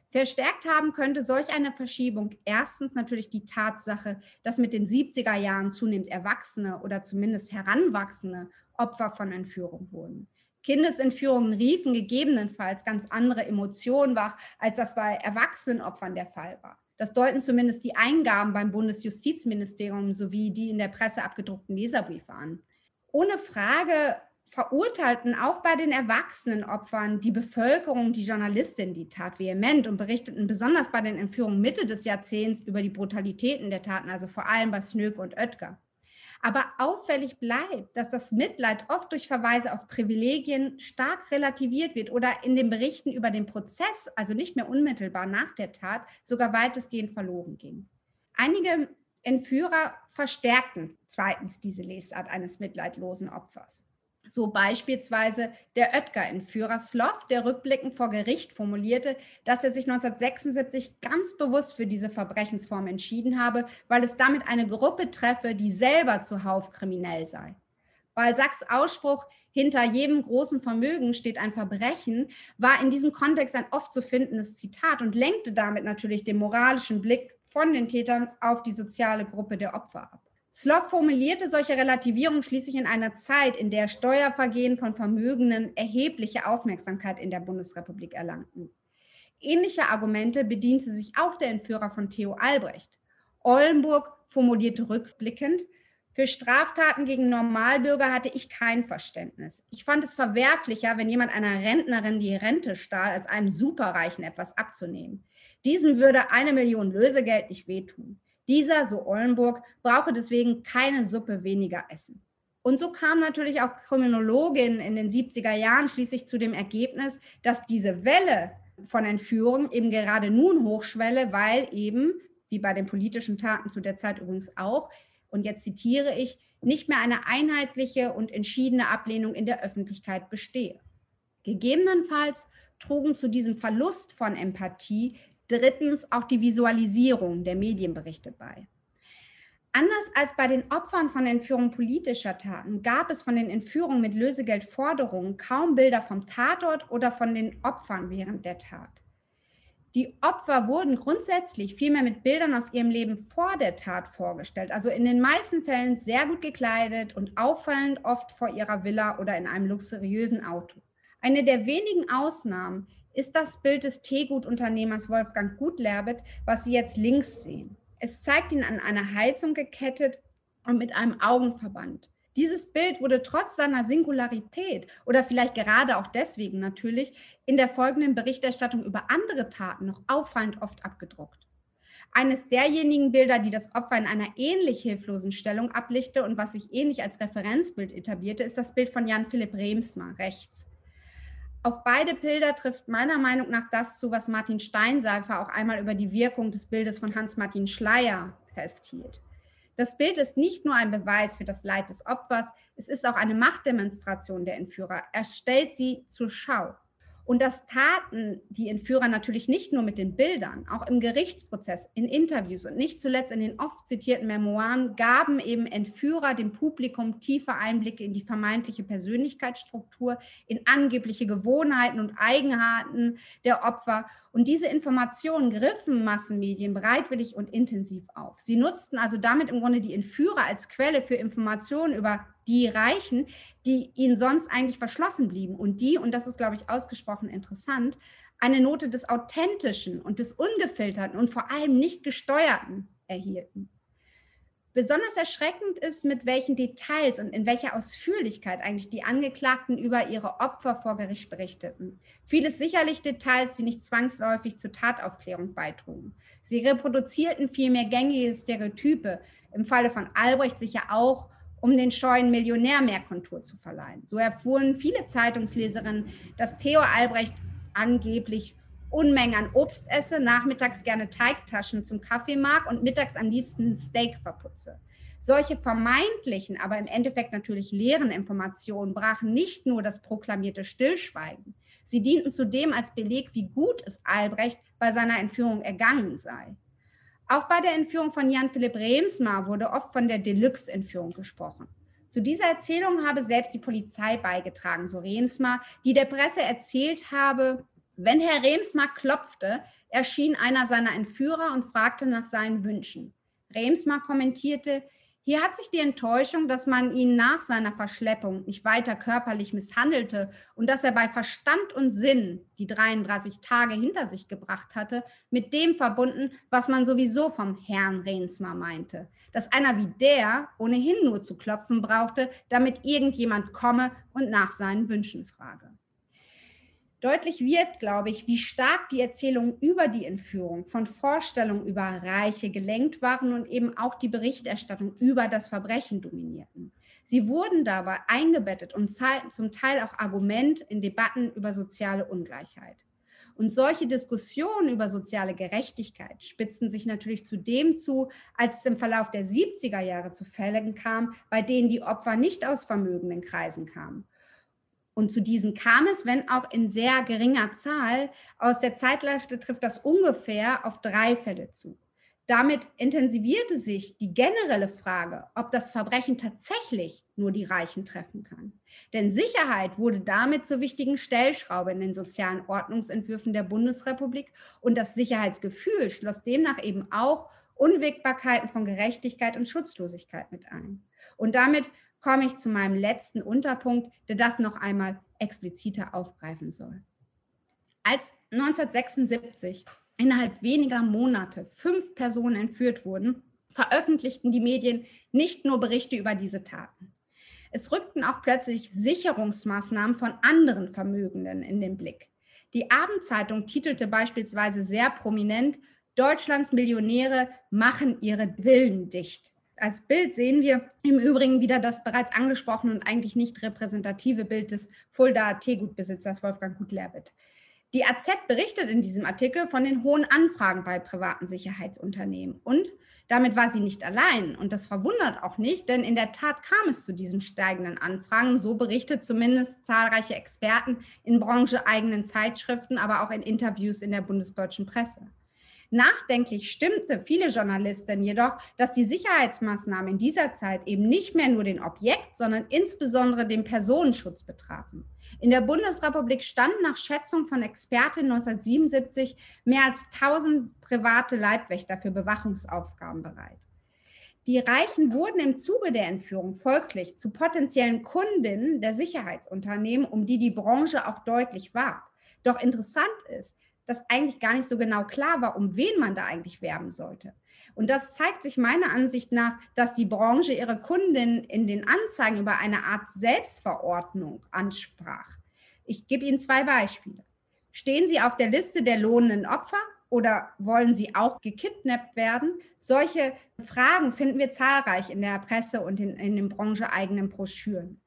Verstärkt haben könnte solch eine Verschiebung erstens natürlich die Tatsache, dass mit den 70er Jahren zunehmend Erwachsene oder zumindest heranwachsende Opfer von Entführung wurden. Kindesentführungen riefen gegebenenfalls ganz andere Emotionen wach, als das bei erwachsenen Opfern der Fall war. Das deuten zumindest die Eingaben beim Bundesjustizministerium sowie die in der Presse abgedruckten Leserbriefe an. Ohne Frage verurteilten auch bei den erwachsenen Opfern die Bevölkerung, die Journalistin die Tat vehement und berichteten besonders bei den Entführungen Mitte des Jahrzehnts über die Brutalitäten der Taten, also vor allem bei Snöck und Oetker. Aber auffällig bleibt, dass das Mitleid oft durch Verweise auf Privilegien stark relativiert wird oder in den Berichten über den Prozess, also nicht mehr unmittelbar nach der Tat, sogar weitestgehend verloren ging. Einige Entführer verstärkten zweitens diese Lesart eines mitleidlosen Opfers. So beispielsweise der Oetker-Entführer Sloff, der rückblickend vor Gericht formulierte, dass er sich 1976 ganz bewusst für diese Verbrechensform entschieden habe, weil es damit eine Gruppe treffe, die selber zuhauf kriminell sei. Balzacs Ausspruch, hinter jedem großen Vermögen steht ein Verbrechen, war in diesem Kontext ein oft zu findendes Zitat und lenkte damit natürlich den moralischen Blick von den Tätern auf die soziale Gruppe der Opfer ab. Sloff formulierte solche Relativierungen schließlich in einer Zeit, in der Steuervergehen von Vermögenden erhebliche Aufmerksamkeit in der Bundesrepublik erlangten. Ähnliche Argumente bediente sich auch der Entführer von Theo Albrecht. Ollenburg formulierte rückblickend, für Straftaten gegen Normalbürger hatte ich kein Verständnis. Ich fand es verwerflicher, wenn jemand einer Rentnerin die Rente stahl, als einem Superreichen etwas abzunehmen. Diesem würde eine Million Lösegeld nicht wehtun. Dieser, so Ollenburg, brauche deswegen keine Suppe weniger essen. Und so kam natürlich auch Kriminologin in den 70er Jahren schließlich zu dem Ergebnis, dass diese Welle von Entführung eben gerade nun hochschwelle, weil eben, wie bei den politischen Taten zu der Zeit übrigens auch, und jetzt zitiere ich, nicht mehr eine einheitliche und entschiedene Ablehnung in der Öffentlichkeit bestehe. Gegebenenfalls trugen zu diesem Verlust von Empathie Drittens auch die Visualisierung der Medienberichte bei. Anders als bei den Opfern von Entführung politischer Taten gab es von den Entführungen mit Lösegeldforderungen kaum Bilder vom Tatort oder von den Opfern während der Tat. Die Opfer wurden grundsätzlich vielmehr mit Bildern aus ihrem Leben vor der Tat vorgestellt, also in den meisten Fällen sehr gut gekleidet und auffallend oft vor ihrer Villa oder in einem luxuriösen Auto. Eine der wenigen Ausnahmen ist das Bild des Teegutunternehmers Wolfgang Gutlerbet, was Sie jetzt links sehen. Es zeigt ihn an einer Heizung gekettet und mit einem Augenverband. Dieses Bild wurde trotz seiner Singularität oder vielleicht gerade auch deswegen natürlich in der folgenden Berichterstattung über andere Taten noch auffallend oft abgedruckt. Eines derjenigen Bilder, die das Opfer in einer ähnlich hilflosen Stellung ablichte und was sich ähnlich als Referenzbild etablierte, ist das Bild von Jan Philipp Remsmar rechts. Auf beide Bilder trifft meiner Meinung nach das zu, was Martin Steinseifer auch einmal über die Wirkung des Bildes von Hans-Martin Schleier festhielt. Das Bild ist nicht nur ein Beweis für das Leid des Opfers, es ist auch eine Machtdemonstration der Entführer. Er stellt sie zur Schau. Und das taten die Entführer natürlich nicht nur mit den Bildern, auch im Gerichtsprozess, in Interviews und nicht zuletzt in den oft zitierten Memoiren gaben eben Entführer dem Publikum tiefe Einblicke in die vermeintliche Persönlichkeitsstruktur, in angebliche Gewohnheiten und Eigenarten der Opfer. Und diese Informationen griffen Massenmedien bereitwillig und intensiv auf. Sie nutzten also damit im Grunde die Entführer als Quelle für Informationen über die Reichen, die ihnen sonst eigentlich verschlossen blieben und die, und das ist, glaube ich, ausgesprochen interessant, eine Note des Authentischen und des Ungefilterten und vor allem nicht gesteuerten erhielten. Besonders erschreckend ist, mit welchen Details und in welcher Ausführlichkeit eigentlich die Angeklagten über ihre Opfer vor Gericht berichteten. Vieles sicherlich Details, die nicht zwangsläufig zur Tataufklärung beitrugen. Sie reproduzierten vielmehr gängige Stereotype, im Falle von Albrecht sicher auch um den scheuen Millionär mehr Kontur zu verleihen. So erfuhren viele Zeitungsleserinnen, dass Theo Albrecht angeblich Unmengen an Obst esse, nachmittags gerne Teigtaschen zum Kaffee mag und mittags am liebsten Steak verputze. Solche vermeintlichen, aber im Endeffekt natürlich leeren Informationen brachen nicht nur das proklamierte Stillschweigen, sie dienten zudem als Beleg, wie gut es Albrecht bei seiner Entführung ergangen sei. Auch bei der Entführung von Jan Philipp Remsmar wurde oft von der Deluxe-Entführung gesprochen. Zu dieser Erzählung habe selbst die Polizei beigetragen, so Remsmar, die der Presse erzählt habe, wenn Herr Remsmar klopfte, erschien einer seiner Entführer und fragte nach seinen Wünschen. Remsmar kommentierte, Hier hat sich die Enttäuschung, dass man ihn nach seiner Verschleppung nicht weiter körperlich misshandelte und dass er bei Verstand und Sinn die 33 Tage hinter sich gebracht hatte, mit dem verbunden, was man sowieso vom Herrn Rehnsma meinte, dass einer wie der ohnehin nur zu klopfen brauchte, damit irgendjemand komme und nach seinen Wünschen frage. Deutlich wird, glaube ich, wie stark die Erzählungen über die Entführung von Vorstellungen über Reiche gelenkt waren und eben auch die Berichterstattung über das Verbrechen dominierten. Sie wurden dabei eingebettet und zum Teil auch Argument in Debatten über soziale Ungleichheit. Und solche Diskussionen über soziale Gerechtigkeit spitzten sich natürlich zu dem zu, als es im Verlauf der 70er Jahre zu Fällen kam, bei denen die Opfer nicht aus vermögenden Kreisen kamen und zu diesen kam es, wenn auch in sehr geringer Zahl. Aus der Zeitleiste trifft das ungefähr auf drei Fälle zu. Damit intensivierte sich die generelle Frage, ob das Verbrechen tatsächlich nur die Reichen treffen kann. Denn Sicherheit wurde damit zur wichtigen Stellschraube in den sozialen Ordnungsentwürfen der Bundesrepublik und das Sicherheitsgefühl schloss demnach eben auch Unwägbarkeiten von Gerechtigkeit und Schutzlosigkeit mit ein. Und damit komme ich zu meinem letzten Unterpunkt, der das noch einmal expliziter aufgreifen soll. Als 1976 innerhalb weniger Monate fünf Personen entführt wurden, veröffentlichten die Medien nicht nur Berichte über diese Taten. Es rückten auch plötzlich Sicherungsmaßnahmen von anderen Vermögenden in den Blick. Die Abendzeitung titelte beispielsweise sehr prominent, Deutschlands Millionäre machen ihre Villen dicht. Als Bild sehen wir im Übrigen wieder das bereits angesprochene und eigentlich nicht repräsentative Bild des Fulda Teegutbesitzers Wolfgang Gutlerbit. Die AZ berichtet in diesem Artikel von den hohen Anfragen bei privaten Sicherheitsunternehmen. Und damit war sie nicht allein. Und das verwundert auch nicht, denn in der Tat kam es zu diesen steigenden Anfragen. So berichtet zumindest zahlreiche Experten in brancheeigenen Zeitschriften, aber auch in Interviews in der bundesdeutschen Presse. Nachdenklich stimmte viele Journalisten jedoch, dass die Sicherheitsmaßnahmen in dieser Zeit eben nicht mehr nur den Objekt, sondern insbesondere den Personenschutz betrafen. In der Bundesrepublik standen nach Schätzung von Expertinnen 1977 mehr als 1000 private Leibwächter für Bewachungsaufgaben bereit. Die Reichen wurden im Zuge der Entführung folglich zu potenziellen Kundinnen der Sicherheitsunternehmen, um die die Branche auch deutlich warb. Doch interessant ist, dass eigentlich gar nicht so genau klar war, um wen man da eigentlich werben sollte. Und das zeigt sich meiner Ansicht nach, dass die Branche ihre Kunden in den Anzeigen über eine Art Selbstverordnung ansprach. Ich gebe Ihnen zwei Beispiele. Stehen Sie auf der Liste der lohnenden Opfer oder wollen Sie auch gekidnappt werden? Solche Fragen finden wir zahlreich in der Presse und in, in den brancheeigenen Broschüren.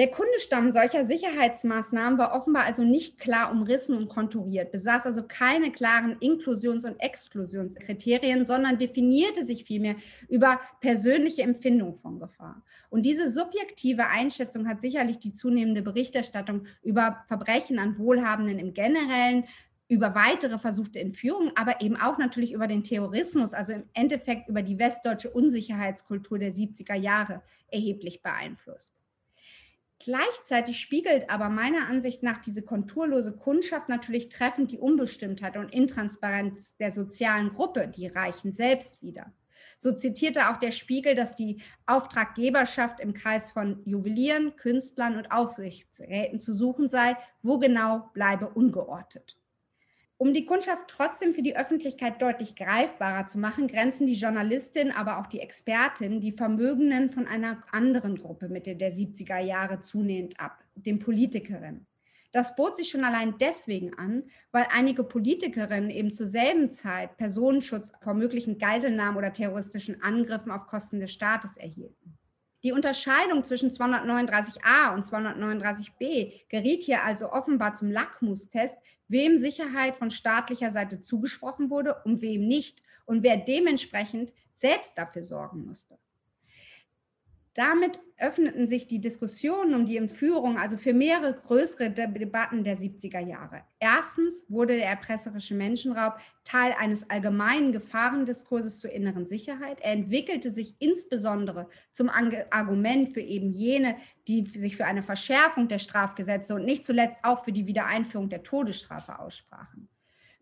Der Kundestamm solcher Sicherheitsmaßnahmen war offenbar also nicht klar umrissen und konturiert, besaß also keine klaren Inklusions- und Exklusionskriterien, sondern definierte sich vielmehr über persönliche Empfindung von Gefahr. Und diese subjektive Einschätzung hat sicherlich die zunehmende Berichterstattung über Verbrechen an Wohlhabenden im Generellen über weitere versuchte Entführungen, aber eben auch natürlich über den Terrorismus, also im Endeffekt über die westdeutsche Unsicherheitskultur der 70er Jahre erheblich beeinflusst. Gleichzeitig spiegelt aber meiner Ansicht nach diese konturlose Kundschaft natürlich treffend die Unbestimmtheit und Intransparenz der sozialen Gruppe, die Reichen selbst wieder. So zitierte auch der Spiegel, dass die Auftraggeberschaft im Kreis von Juwelieren, Künstlern und Aufsichtsräten zu suchen sei, wo genau bleibe ungeortet. Um die Kundschaft trotzdem für die Öffentlichkeit deutlich greifbarer zu machen, grenzen die Journalistin, aber auch die Expertin die Vermögenden von einer anderen Gruppe Mitte der 70er Jahre zunehmend ab, den Politikerinnen. Das bot sich schon allein deswegen an, weil einige Politikerinnen eben zur selben Zeit Personenschutz vor möglichen Geiselnahmen oder terroristischen Angriffen auf Kosten des Staates erhielten. Die Unterscheidung zwischen 239a und 239b geriet hier also offenbar zum Lackmustest, wem Sicherheit von staatlicher Seite zugesprochen wurde und wem nicht und wer dementsprechend selbst dafür sorgen musste. Damit öffneten sich die Diskussionen um die Entführung also für mehrere größere Debatten der 70er Jahre. Erstens wurde der erpresserische Menschenraub Teil eines allgemeinen Gefahrendiskurses zur inneren Sicherheit. Er entwickelte sich insbesondere zum Argument für eben jene, die sich für eine Verschärfung der Strafgesetze und nicht zuletzt auch für die Wiedereinführung der Todesstrafe aussprachen.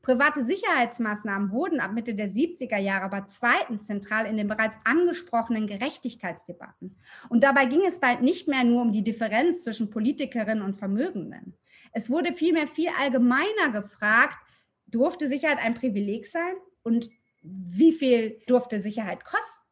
Private Sicherheitsmaßnahmen wurden ab Mitte der 70er Jahre aber zweitens zentral in den bereits angesprochenen Gerechtigkeitsdebatten. Und dabei ging es bald nicht mehr nur um die Differenz zwischen Politikerinnen und Vermögenden. Es wurde vielmehr viel allgemeiner gefragt, durfte Sicherheit ein Privileg sein und wie viel durfte Sicherheit kosten?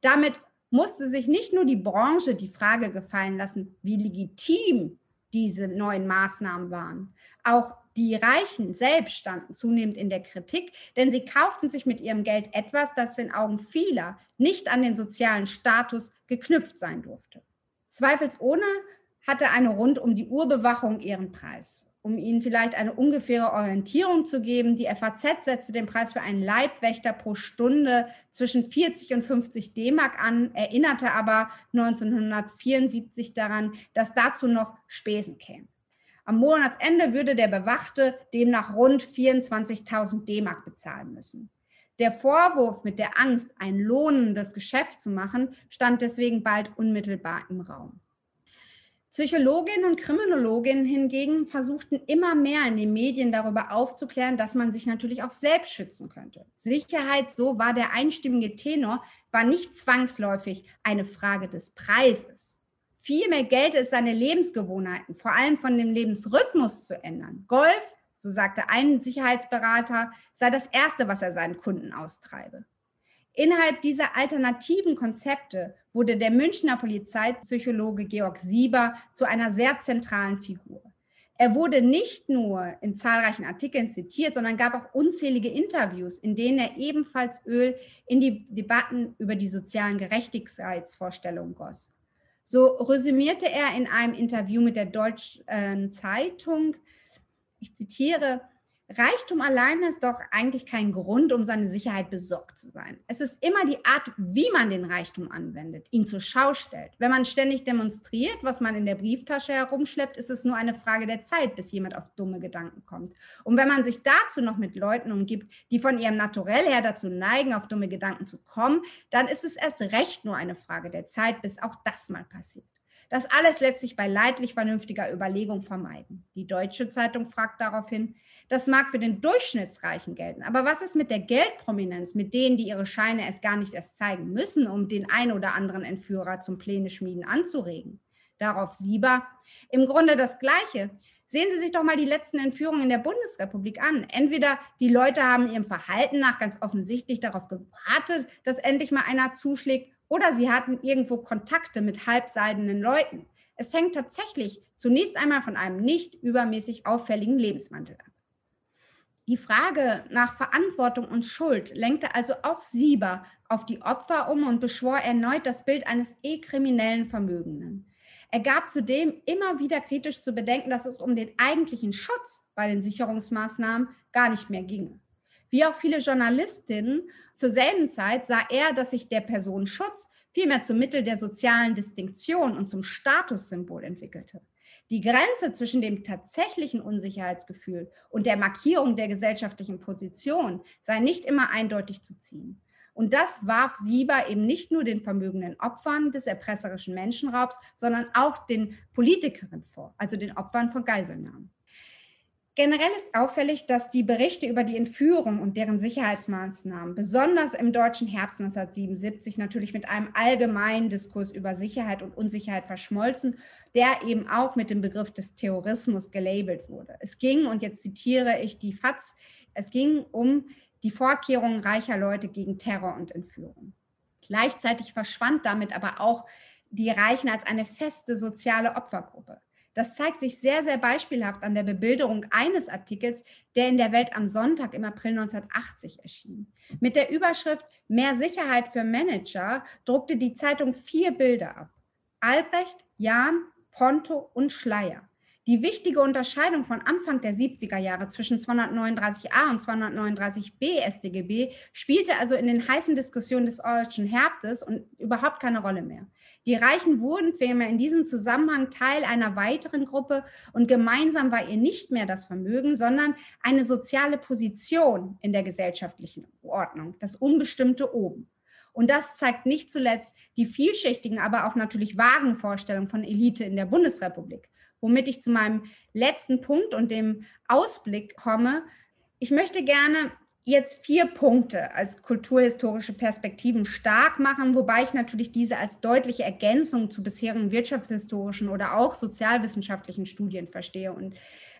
Damit musste sich nicht nur die Branche die Frage gefallen lassen, wie legitim diese neuen Maßnahmen waren. Auch die Reichen selbst standen zunehmend in der Kritik, denn sie kauften sich mit ihrem Geld etwas, das in Augen vieler nicht an den sozialen Status geknüpft sein durfte. Zweifelsohne hatte eine rund um die Uhr ihren Preis um Ihnen vielleicht eine ungefähre Orientierung zu geben, die FAZ setzte den Preis für einen Leibwächter pro Stunde zwischen 40 und 50 D-Mark an, erinnerte aber 1974 daran, dass dazu noch Spesen kämen. Am Monatsende würde der Bewachte demnach rund 24.000 D-Mark bezahlen müssen. Der Vorwurf, mit der Angst ein lohnendes Geschäft zu machen, stand deswegen bald unmittelbar im Raum. Psychologinnen und Kriminologinnen hingegen versuchten immer mehr in den Medien darüber aufzuklären, dass man sich natürlich auch selbst schützen könnte. Sicherheit, so war der einstimmige Tenor, war nicht zwangsläufig eine Frage des Preises. Vielmehr gelte es, seine Lebensgewohnheiten, vor allem von dem Lebensrhythmus zu ändern. Golf, so sagte ein Sicherheitsberater, sei das Erste, was er seinen Kunden austreibe. Innerhalb dieser alternativen Konzepte wurde der Münchner Polizeipsychologe Georg Sieber zu einer sehr zentralen Figur. Er wurde nicht nur in zahlreichen Artikeln zitiert, sondern gab auch unzählige Interviews, in denen er ebenfalls Öl in die Debatten über die sozialen Gerechtigkeitsvorstellungen goss. So resümierte er in einem Interview mit der Deutschen Zeitung, ich zitiere, Reichtum alleine ist doch eigentlich kein Grund, um seine Sicherheit besorgt zu sein. Es ist immer die Art, wie man den Reichtum anwendet, ihn zur Schau stellt. Wenn man ständig demonstriert, was man in der Brieftasche herumschleppt, ist es nur eine Frage der Zeit, bis jemand auf dumme Gedanken kommt. Und wenn man sich dazu noch mit Leuten umgibt, die von ihrem Naturell her dazu neigen, auf dumme Gedanken zu kommen, dann ist es erst recht nur eine Frage der Zeit, bis auch das mal passiert. Das alles lässt sich bei leidlich vernünftiger Überlegung vermeiden. Die Deutsche Zeitung fragt daraufhin, das mag für den Durchschnittsreichen gelten, aber was ist mit der Geldprominenz, mit denen, die ihre Scheine es gar nicht erst zeigen müssen, um den ein oder anderen Entführer zum Pläne schmieden anzuregen? Darauf Sieber, im Grunde das Gleiche. Sehen Sie sich doch mal die letzten Entführungen in der Bundesrepublik an. Entweder die Leute haben ihrem Verhalten nach ganz offensichtlich darauf gewartet, dass endlich mal einer zuschlägt, oder sie hatten irgendwo Kontakte mit halbseidenen Leuten. Es hängt tatsächlich zunächst einmal von einem nicht übermäßig auffälligen Lebenswandel ab. Die Frage nach Verantwortung und Schuld lenkte also auch Sieber auf die Opfer um und beschwor erneut das Bild eines eh kriminellen Vermögenden. Er gab zudem immer wieder kritisch zu bedenken, dass es um den eigentlichen Schutz bei den Sicherungsmaßnahmen gar nicht mehr ginge. Wie auch viele Journalistinnen zur selben Zeit sah er, dass sich der Personenschutz vielmehr zum Mittel der sozialen Distinktion und zum Statussymbol entwickelte. Die Grenze zwischen dem tatsächlichen Unsicherheitsgefühl und der Markierung der gesellschaftlichen Position sei nicht immer eindeutig zu ziehen. Und das warf Sieber eben nicht nur den vermögenden Opfern des erpresserischen Menschenraubs, sondern auch den Politikerinnen vor, also den Opfern von Geiselnahmen. Generell ist auffällig, dass die Berichte über die Entführung und deren Sicherheitsmaßnahmen, besonders im deutschen Herbst 1977, natürlich mit einem allgemeinen Diskurs über Sicherheit und Unsicherheit verschmolzen, der eben auch mit dem Begriff des Terrorismus gelabelt wurde. Es ging, und jetzt zitiere ich die FAZ, es ging um die Vorkehrungen reicher Leute gegen Terror und Entführung. Gleichzeitig verschwand damit aber auch die Reichen als eine feste soziale Opfergruppe. Das zeigt sich sehr, sehr beispielhaft an der Bebilderung eines Artikels, der in der Welt am Sonntag im April 1980 erschien. Mit der Überschrift Mehr Sicherheit für Manager druckte die Zeitung vier Bilder ab. Albrecht, Jahn, Ponto und Schleier. Die wichtige Unterscheidung von Anfang der 70er Jahre zwischen 239a und 239b StGB spielte also in den heißen Diskussionen des deutschen Herbstes und überhaupt keine Rolle mehr. Die Reichen wurden vielmehr in diesem Zusammenhang Teil einer weiteren Gruppe und gemeinsam war ihr nicht mehr das Vermögen, sondern eine soziale Position in der gesellschaftlichen Ordnung, das unbestimmte Oben. Und das zeigt nicht zuletzt die vielschichtigen, aber auch natürlich vagen Vorstellungen von Elite in der Bundesrepublik womit ich zu meinem letzten Punkt und dem Ausblick komme. Ich möchte gerne jetzt vier Punkte als kulturhistorische Perspektiven stark machen, wobei ich natürlich diese als deutliche Ergänzung zu bisherigen wirtschaftshistorischen oder auch sozialwissenschaftlichen Studien verstehe. Und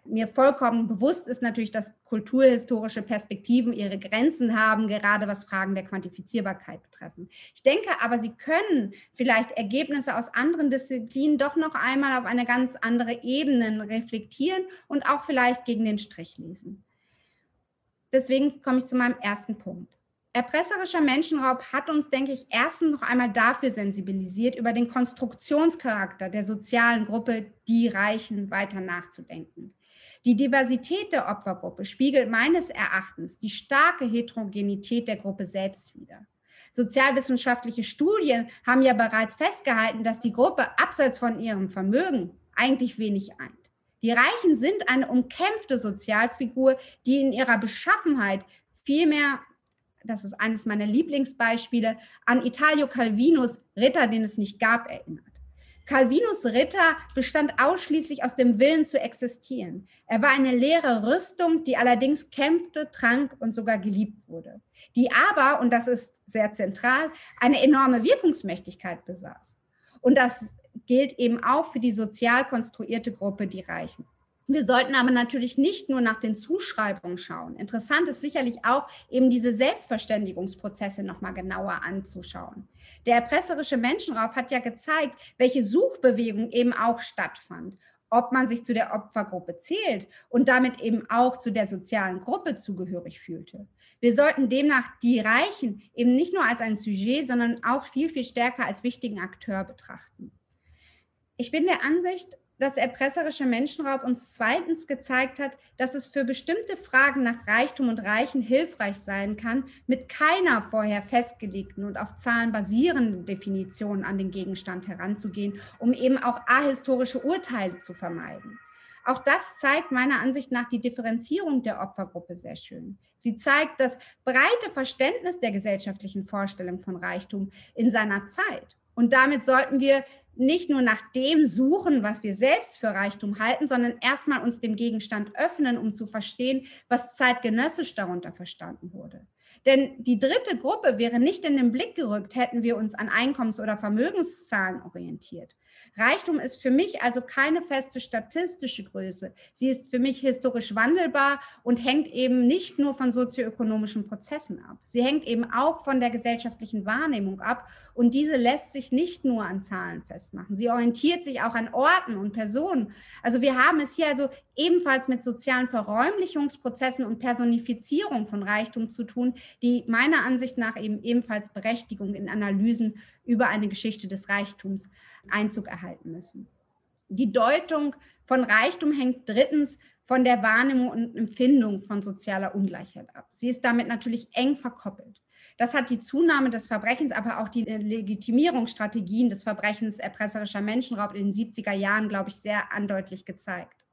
mir vollkommen bewusst ist natürlich, dass kulturhistorische Perspektiven ihre Grenzen haben, gerade was Fragen der Quantifizierbarkeit betreffen. Ich denke aber, sie können vielleicht Ergebnisse aus anderen Disziplinen doch noch einmal auf eine ganz andere Ebene reflektieren und auch vielleicht gegen den Strich lesen. Deswegen komme ich zu meinem ersten Punkt. Erpresserischer Menschenraub hat uns, denke ich, erstens noch einmal dafür sensibilisiert, über den Konstruktionscharakter der sozialen Gruppe, die Reichen, weiter nachzudenken. Die Diversität der Opfergruppe spiegelt meines Erachtens die starke Heterogenität der Gruppe selbst wider. Sozialwissenschaftliche Studien haben ja bereits festgehalten, dass die Gruppe abseits von ihrem Vermögen eigentlich wenig eint. Die Reichen sind eine umkämpfte Sozialfigur, die in ihrer Beschaffenheit vielmehr, das ist eines meiner Lieblingsbeispiele, an Italio Calvinus Ritter, den es nicht gab, erinnert. Calvinus Ritter bestand ausschließlich aus dem Willen zu existieren. Er war eine leere Rüstung, die allerdings kämpfte, trank und sogar geliebt wurde, die aber, und das ist sehr zentral, eine enorme Wirkungsmächtigkeit besaß. Und das gilt eben auch für die sozial konstruierte Gruppe, die Reichen. Wir sollten aber natürlich nicht nur nach den Zuschreibungen schauen. Interessant ist sicherlich auch, eben diese Selbstverständigungsprozesse nochmal genauer anzuschauen. Der erpresserische Menschenraub hat ja gezeigt, welche Suchbewegung eben auch stattfand. Ob man sich zu der Opfergruppe zählt und damit eben auch zu der sozialen Gruppe zugehörig fühlte. Wir sollten demnach die Reichen eben nicht nur als ein Sujet, sondern auch viel, viel stärker als wichtigen Akteur betrachten. Ich bin der Ansicht, dass erpresserische Menschenraub uns zweitens gezeigt hat, dass es für bestimmte Fragen nach Reichtum und Reichen hilfreich sein kann, mit keiner vorher festgelegten und auf Zahlen basierenden Definition an den Gegenstand heranzugehen, um eben auch ahistorische Urteile zu vermeiden. Auch das zeigt meiner Ansicht nach die Differenzierung der Opfergruppe sehr schön. Sie zeigt das breite Verständnis der gesellschaftlichen Vorstellung von Reichtum in seiner Zeit. Und damit sollten wir nicht nur nach dem suchen, was wir selbst für Reichtum halten, sondern erstmal uns dem Gegenstand öffnen, um zu verstehen, was zeitgenössisch darunter verstanden wurde. Denn die dritte Gruppe wäre nicht in den Blick gerückt, hätten wir uns an Einkommens- oder Vermögenszahlen orientiert. Reichtum ist für mich also keine feste statistische Größe. Sie ist für mich historisch wandelbar und hängt eben nicht nur von sozioökonomischen Prozessen ab. Sie hängt eben auch von der gesellschaftlichen Wahrnehmung ab und diese lässt sich nicht nur an Zahlen festmachen. Sie orientiert sich auch an Orten und Personen. Also wir haben es hier also ebenfalls mit sozialen Verräumlichungsprozessen und Personifizierung von Reichtum zu tun, die meiner Ansicht nach eben ebenfalls Berechtigung in Analysen über eine Geschichte des Reichtums Einzug erhalten müssen. Die Deutung von Reichtum hängt drittens von der Wahrnehmung und Empfindung von sozialer Ungleichheit ab. Sie ist damit natürlich eng verkoppelt. Das hat die Zunahme des Verbrechens, aber auch die Legitimierungsstrategien des Verbrechens erpresserischer Menschenraub in den 70er Jahren, glaube ich, sehr andeutlich gezeigt.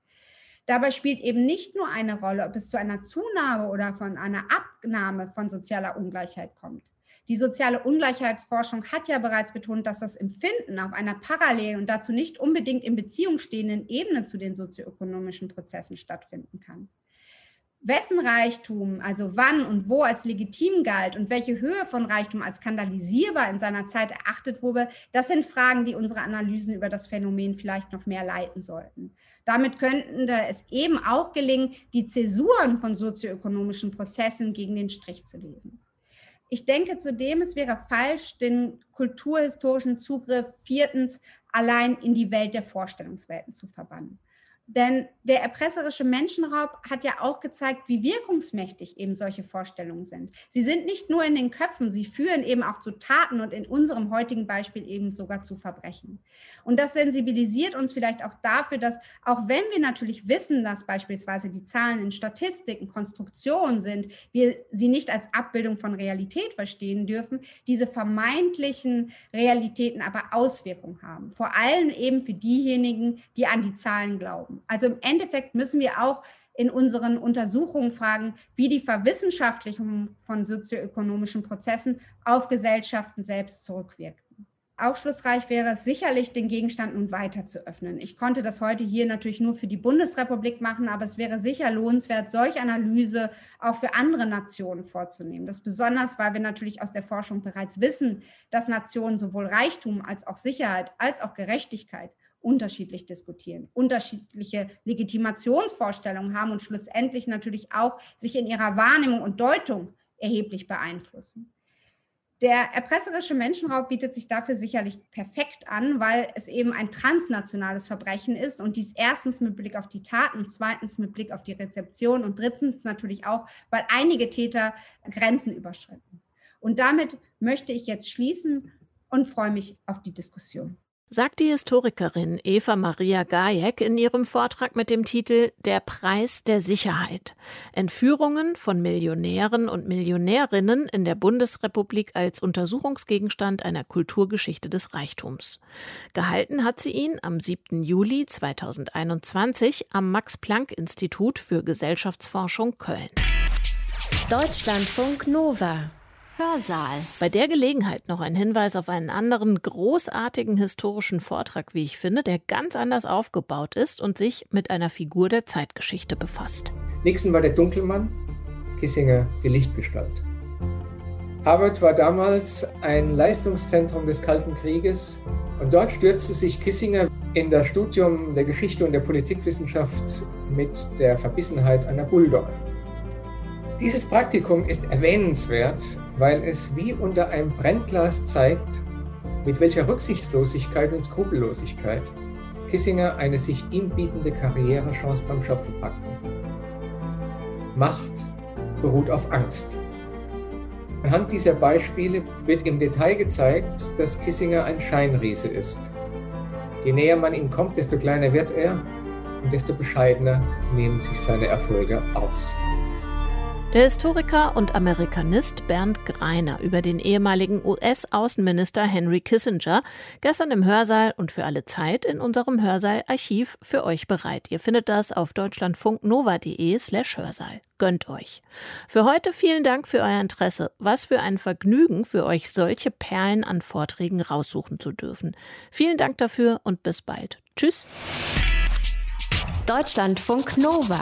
Dabei spielt eben nicht nur eine Rolle, ob es zu einer Zunahme oder von einer Abnahme von sozialer Ungleichheit kommt. Die soziale Ungleichheitsforschung hat ja bereits betont, dass das Empfinden auf einer parallelen und dazu nicht unbedingt in Beziehung stehenden Ebene zu den sozioökonomischen Prozessen stattfinden kann. Wessen Reichtum, also wann und wo als legitim galt und welche Höhe von Reichtum als skandalisierbar in seiner Zeit erachtet wurde, das sind Fragen, die unsere Analysen über das Phänomen vielleicht noch mehr leiten sollten. Damit könnten es eben auch gelingen, die Zäsuren von sozioökonomischen Prozessen gegen den Strich zu lesen. Ich denke zudem, es wäre falsch, den kulturhistorischen Zugriff viertens allein in die Welt der Vorstellungswelten zu verbannen. Denn der erpresserische Menschenraub hat ja auch gezeigt, wie wirkungsmächtig eben solche Vorstellungen sind. Sie sind nicht nur in den Köpfen, sie führen eben auch zu Taten und in unserem heutigen Beispiel eben sogar zu Verbrechen. Und das sensibilisiert uns vielleicht auch dafür, dass auch wenn wir natürlich wissen, dass beispielsweise die Zahlen in Statistiken Konstruktionen sind, wir sie nicht als Abbildung von Realität verstehen dürfen, diese vermeintlichen Realitäten aber Auswirkungen haben. Vor allem eben für diejenigen, die an die Zahlen glauben glauben. Also im Endeffekt müssen wir auch in unseren Untersuchungen fragen, wie die Verwissenschaftlichung von sozioökonomischen Prozessen auf Gesellschaften selbst zurückwirken. Aufschlussreich wäre es sicherlich, den Gegenstand nun weiter zu öffnen. Ich konnte das heute hier natürlich nur für die Bundesrepublik machen, aber es wäre sicher lohnenswert, solche Analyse auch für andere Nationen vorzunehmen. Das besonders, weil wir natürlich aus der Forschung bereits wissen, dass Nationen sowohl Reichtum als auch Sicherheit als auch Gerechtigkeit unterschiedlich diskutieren, unterschiedliche Legitimationsvorstellungen haben und schlussendlich natürlich auch sich in ihrer Wahrnehmung und Deutung erheblich beeinflussen. Der erpresserische Menschenraub bietet sich dafür sicherlich perfekt an, weil es eben ein transnationales Verbrechen ist und dies erstens mit Blick auf die Taten, zweitens mit Blick auf die Rezeption und drittens natürlich auch, weil einige Täter Grenzen überschritten. Und damit möchte ich jetzt schließen und freue mich auf die Diskussion sagt die Historikerin Eva Maria Gajek in ihrem Vortrag mit dem Titel Der Preis der Sicherheit. Entführungen von Millionären und Millionärinnen in der Bundesrepublik als Untersuchungsgegenstand einer Kulturgeschichte des Reichtums. Gehalten hat sie ihn am 7. Juli 2021 am Max-Planck-Institut für Gesellschaftsforschung Köln. Deutschlandfunk Nova Hörsaal. Bei der Gelegenheit noch ein Hinweis auf einen anderen großartigen historischen Vortrag, wie ich finde, der ganz anders aufgebaut ist und sich mit einer Figur der Zeitgeschichte befasst. Nixon war der Dunkelmann, Kissinger die Lichtgestalt. Harvard war damals ein Leistungszentrum des Kalten Krieges und dort stürzte sich Kissinger in das Studium der Geschichte und der Politikwissenschaft mit der Verbissenheit einer Bulldogge. Dieses Praktikum ist erwähnenswert, weil es wie unter einem Brennglas zeigt, mit welcher Rücksichtslosigkeit und Skrupellosigkeit Kissinger eine sich ihm bietende Karrierechance beim Schöpfen packte. Macht beruht auf Angst. Anhand dieser Beispiele wird im Detail gezeigt, dass Kissinger ein Scheinriese ist. Je näher man ihm kommt, desto kleiner wird er und desto bescheidener nehmen sich seine Erfolge aus. Der Historiker und Amerikanist Bernd Greiner über den ehemaligen US-Außenminister Henry Kissinger gestern im Hörsaal und für alle Zeit in unserem Hörsaal-Archiv für euch bereit. Ihr findet das auf deutschlandfunknova.de slash Hörsaal. Gönnt euch. Für heute vielen Dank für euer Interesse. Was für ein Vergnügen, für euch solche Perlen an Vorträgen raussuchen zu dürfen. Vielen Dank dafür und bis bald. Tschüss. Deutschlandfunk Nova.